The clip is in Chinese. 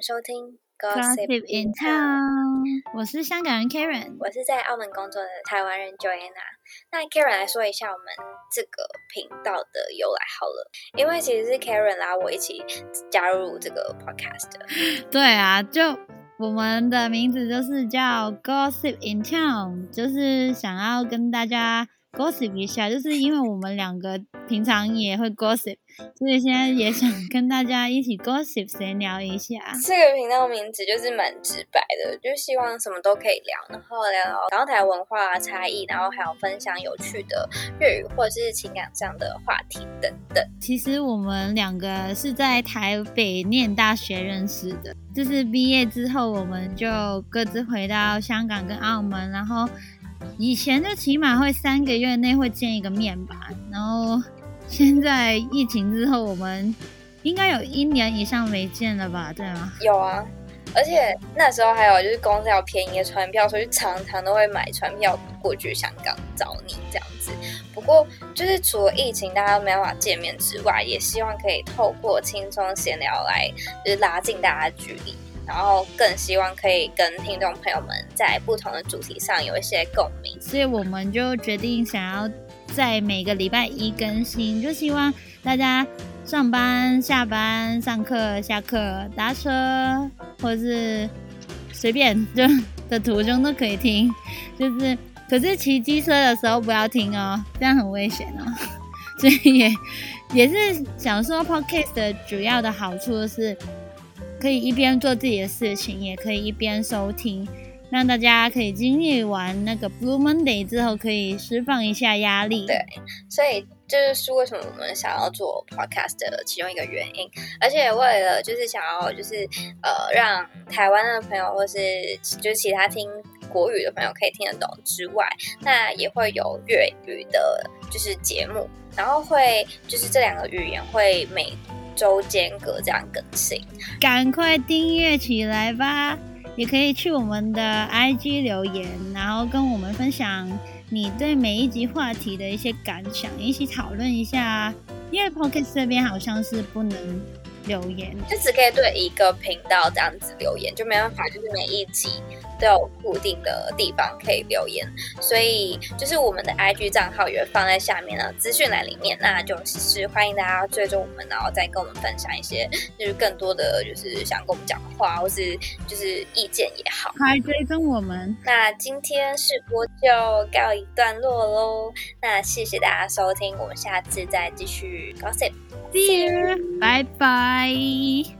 收听 Gossip in Town，我是香港人 Karen，我是在澳门工作的台湾人 Joanna。那 Karen 来说一下我们这个频道的由来好了，因为其实是 Karen 拉我一起加入这个 podcast 的。对啊，就我们的名字就是叫 Gossip in Town，就是想要跟大家。Gossip 一下，就是因为我们两个平常也会 gossip，所以现在也想跟大家一起 gossip 闲聊一下。这个频道名字就是蛮直白的，就希望什么都可以聊，然后聊聊港台文化差异，然后还有分享有趣的粤语或者是情感上的话题等等。其实我们两个是在台北念大学认识的，就是毕业之后我们就各自回到香港跟澳门，然后。以前就起码会三个月内会见一个面吧，然后现在疫情之后，我们应该有一年以上没见了吧？对吗？有啊，而且那时候还有就是公司要便宜的船票，所以常常都会买船票过去香港找你这样子。不过就是除了疫情大家都没办法见面之外，也希望可以透过轻松闲聊来就是拉近大家距离。然后更希望可以跟听众朋友们在不同的主题上有一些共鸣，所以我们就决定想要在每个礼拜一更新，就希望大家上班、下班、上课、下课、搭车或是随便就的途中都可以听。就是，可是骑机车的时候不要听哦，这样很危险哦。所以也也是想说，Podcast 的主要的好处是。可以一边做自己的事情，也可以一边收听，让大家可以经历完那个 Blue Monday 之后，可以释放一下压力。对，所以这就是为什么我们想要做 Podcast 的其中一个原因。而且为了就是想要就是呃让台湾的朋友或是就是其他听国语的朋友可以听得懂之外，那也会有粤语的就是节目，然后会就是这两个语言会每。周间隔这样更新，赶快订阅起来吧！也可以去我们的 IG 留言，然后跟我们分享你对每一集话题的一些感想，一起讨论一下。因为 Podcast 这边好像是不能留言，就只可以对一个频道这样子留言，就没办法，就是每一集。都有固定的地方可以留言，所以就是我们的 IG 账号也会放在下面的资讯栏里面，那就是欢迎大家追踪我们，然后再跟我们分享一些就是更多的就是想跟我们讲的话，或是就是意见也好，快追踪我们。那今天试播就告一段落喽，那谢谢大家收听，我们下次再继续 gossip，see you，拜拜。